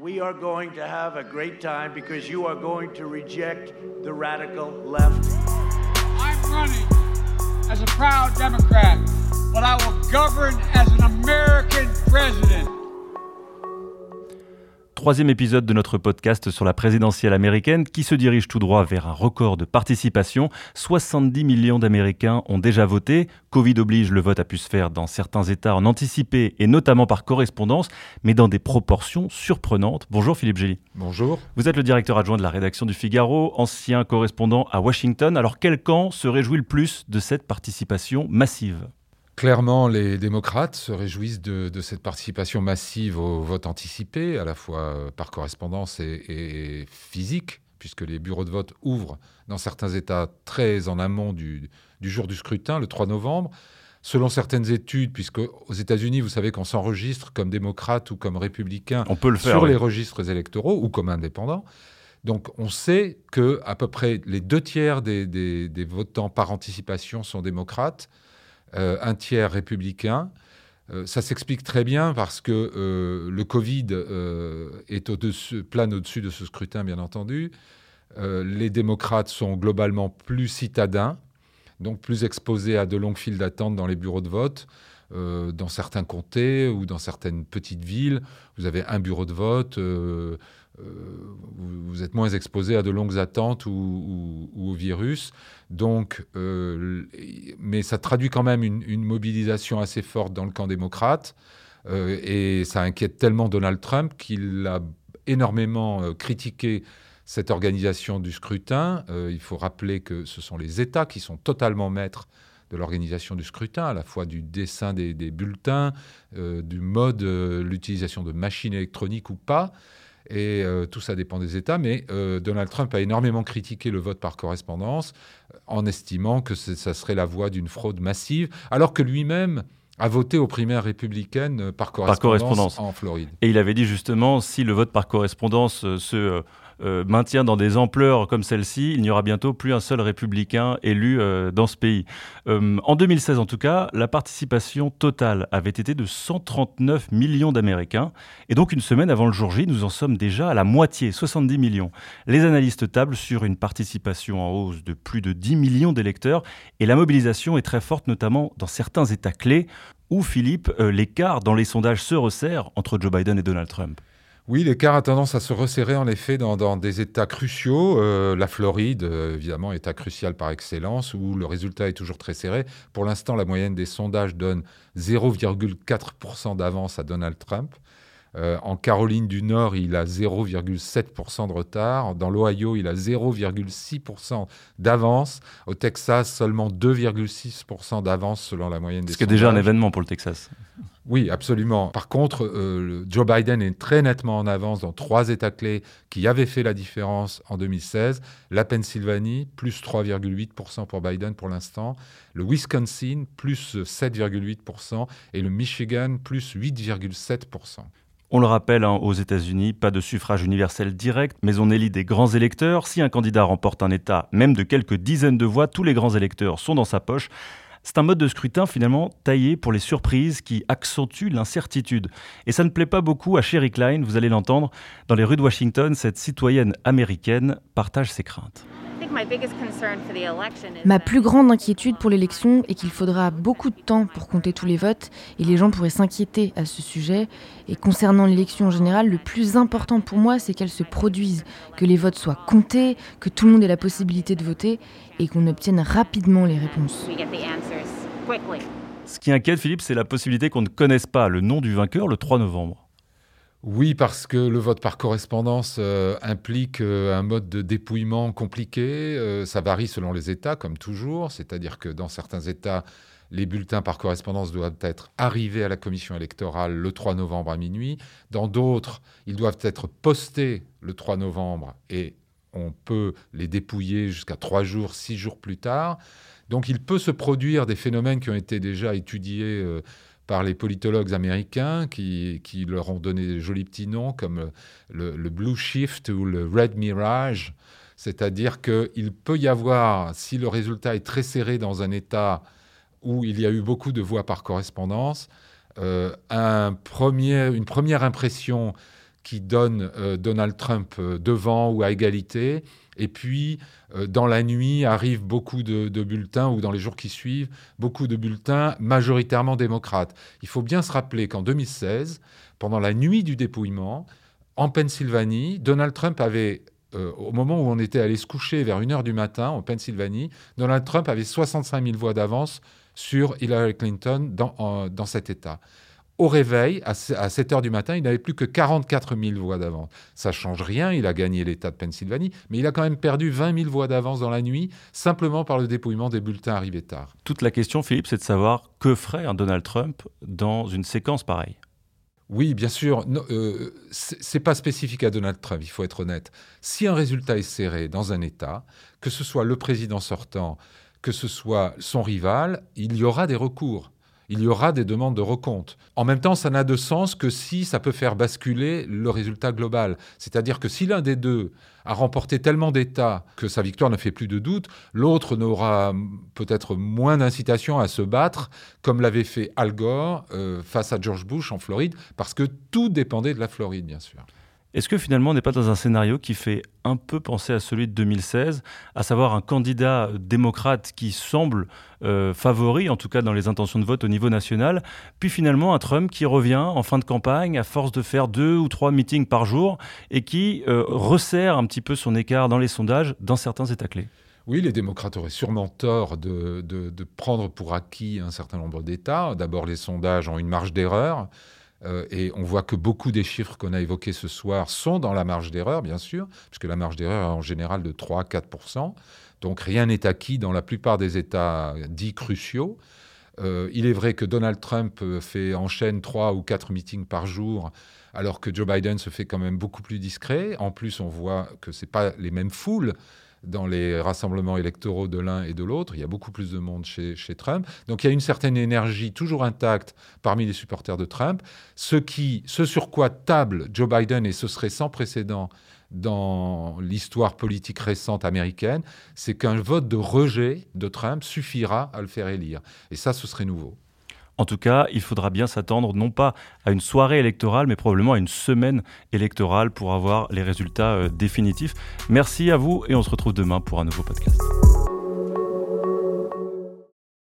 We are going to have a great time because you are going to reject the radical left. I'm running as a proud Democrat, but I will govern as an American president. Troisième épisode de notre podcast sur la présidentielle américaine qui se dirige tout droit vers un record de participation. 70 millions d'Américains ont déjà voté. Covid oblige, le vote a pu se faire dans certains États en anticipé et notamment par correspondance, mais dans des proportions surprenantes. Bonjour Philippe Gély. Bonjour. Vous êtes le directeur adjoint de la rédaction du Figaro, ancien correspondant à Washington. Alors quel camp se réjouit le plus de cette participation massive? Clairement, les démocrates se réjouissent de, cette participation massive au vote anticipé, à la fois euh, par correspondance et, physique, puisque les bureaux de vote ouvrent dans certains États très en amont du, jour du scrutin, le 3 novembre. Selon certaines études, puisque aux États-Unis, vous savez qu'on s'enregistre comme démocrate ou comme républicain on peut le faire, sur les registres électoraux ou comme indépendant. Donc on sait que à peu près les deux tiers des votants par anticipation sont démocrates euh, un tiers républicain. Euh, ça s'explique très bien parce que euh, le Covid est au-dessus, plane au-dessus de ce scrutin, bien entendu. les démocrates sont globalement plus citadins, donc plus exposés à de longues files d'attente dans les bureaux de vote. dans certains comtés ou dans certaines petites villes, vous avez un bureau de vote, vous, êtes moins exposé à de longues attentes ou, au virus. Donc, euh, mais ça traduit quand même une, mobilisation assez forte dans le camp démocrate. Euh, et ça inquiète tellement Donald Trump qu'il a énormément euh, critiqué cette organisation du scrutin. il faut rappeler que ce sont les États qui sont totalement maîtres de l'organisation du scrutin, à la fois du dessin des, des bulletins, du mode, l'utilisation de machines électroniques ou pas. Et euh, tout ça dépend des États. Mais euh, Donald Trump a énormément critiqué le vote par correspondance euh, en estimant que ça serait la voie d'une fraude massive, alors que lui-même a voté aux primaires républicaines par correspondance, par correspondance, en Floride. Et il avait dit justement, si le vote par correspondance se euh, maintient dans des ampleurs comme celle-ci, il n'y aura bientôt plus un seul républicain élu euh, dans ce pays. Euh, en 2016, en tout cas, la participation totale avait été de 139 millions d'Américains. Et donc, une semaine avant le jour J, nous en sommes déjà à la moitié, 70 millions. Les analystes tablent sur une participation en hausse de plus de 10 millions d'électeurs. Et la mobilisation est très forte, notamment dans certains États clés où, Philippe, l'écart dans les sondages se resserre entre Joe Biden et Donald Trump. Oui, l'écart a tendance à se resserrer en effet dans, des États cruciaux. Euh, la Floride, euh, évidemment, État crucial par excellence, où le résultat est toujours très serré. Pour l'instant, la moyenne des sondages donne 0,4% d'avance à Donald Trump. Euh, en Caroline du Nord, il a 0,7% de retard. Dans l'Ohio, il a 0,6% d'avance. Au Texas, seulement 2,6% d'avance selon la moyenne des sondages. Ce qui est déjà un événement pour le Texas. Oui, absolument. Par contre, euh, Joe Biden est très nettement en avance dans trois États clés qui avaient fait la différence en 2016. La Pennsylvanie, plus 3,8% pour Biden pour l'instant. Le Wisconsin, plus 7,8%. Et le Michigan, plus 8,7%. On le rappelle, hein, aux États-Unis, pas de suffrage universel direct, mais on élit des grands électeurs. Si un candidat remporte un État, même de quelques dizaines de voix, tous les grands électeurs sont dans sa poche. C'est un mode de scrutin finalement taillé pour les surprises qui accentuent l'incertitude. Et ça ne plaît pas beaucoup à Sherry Klein, vous allez l'entendre. Dans les rues de Washington, cette citoyenne américaine partage ses craintes. Ma plus grande inquiétude pour l'élection est qu'il faudra beaucoup de temps pour compter tous les votes et les gens pourraient s'inquiéter à ce sujet. Et concernant l'élection en général, le plus important pour moi, c'est qu'elle se produise, que les votes soient comptés, que tout le monde ait la possibilité de voter et qu'on obtienne rapidement les réponses. Ce qui inquiète Philippe, c'est la possibilité qu'on ne connaisse pas le nom du vainqueur le 3 novembre. Oui, parce que le vote par correspondance euh, implique euh, un mode de dépouillement compliqué. Euh, ça varie selon les États, comme toujours. C'est-à-dire que dans certains États, les bulletins par correspondance doivent être arrivés à la commission électorale le 3 novembre à minuit. Dans d'autres, ils doivent être postés le 3 novembre et on peut les dépouiller jusqu'à trois jours, six jours plus tard. Donc il peut se produire des phénomènes qui ont été déjà étudiés par les politologues américains qui, leur ont donné de jolis petits noms comme le, Blue Shift ou le Red Mirage. C'est-à-dire qu'il peut y avoir, si le résultat est très serré dans un État où il y a eu beaucoup de voix par correspondance, euh, un une première impression qui donne euh, Donald Trump euh, devant ou à égalité. Et puis, euh, dans la nuit, arrivent beaucoup de, bulletins, ou dans les jours qui suivent, beaucoup de bulletins majoritairement démocrates. Il faut bien se rappeler qu'en 2016, pendant la nuit du dépouillement, en Pennsylvanie, Donald Trump avait, au moment où on était allé se coucher vers 1h du matin en Pennsylvanie, Donald Trump avait 65 000 voix d'avance sur Hillary Clinton dans, dans cet État. Au réveil, à 7 heures du matin, il n'avait plus que 44 000 voix d'avance. Ça change rien, il a gagné l'État de Pennsylvanie, mais il a quand même perdu 20 000 voix d'avance dans la nuit, simplement par le dépouillement des bulletins arrivés tard. Toute la question, Philippe, c'est de savoir que ferait un Donald Trump dans une séquence pareille. Oui, bien sûr. Euh, Ce n'est pas spécifique à Donald Trump, il faut être honnête. Si un résultat est serré dans un État, que ce soit le président sortant, que ce soit son rival, il y aura des recours il y aura des demandes de recompte. En même temps, ça n'a de sens que si ça peut faire basculer le résultat global. C'est-à-dire que si l'un des deux a remporté tellement d'États que sa victoire ne fait plus de doute, l'autre n'aura peut-être moins d'incitation à se battre, comme l'avait fait Al Gore euh, face à George Bush en Floride, parce que tout dépendait de la Floride, bien sûr. Est-ce que finalement on n'est pas dans un scénario qui fait un peu penser à celui de 2016, à savoir un candidat démocrate qui semble euh, favori, en tout cas dans les intentions de vote au niveau national, puis finalement un Trump qui revient en fin de campagne à force de faire deux ou trois meetings par jour et qui euh, resserre un petit peu son écart dans les sondages dans certains États clés? Oui, les démocrates auraient sûrement tort de, de prendre pour acquis un certain nombre d'États. D'abord, les sondages ont une marge d'erreur. Euh, et on voit que beaucoup des chiffres qu'on a évoqués ce soir sont dans la marge d'erreur, bien sûr, puisque la marge d'erreur est en général de 3 4 Donc rien n'est acquis dans la plupart des États dits cruciaux. Euh, il est vrai que Donald Trump fait enchaîne 3 ou 4 meetings par jour, alors que Joe Biden se fait quand même beaucoup plus discret. En plus, on voit que ce pas les mêmes foules dans les rassemblements électoraux de l'un et de l'autre. Il y a beaucoup plus de monde chez, Trump. Donc il y a une certaine énergie toujours intacte parmi les supporters de Trump. Ce, qui, ce sur quoi table Joe Biden, et ce serait sans précédent dans l'histoire politique récente américaine, c'est qu'un vote de rejet de Trump suffira à le faire élire. Et ça, ce serait nouveau. En tout cas, il faudra bien s'attendre non pas à une soirée électorale, mais probablement à une semaine électorale pour avoir les résultats euh, définitifs. Merci à vous et on se retrouve demain pour un nouveau podcast.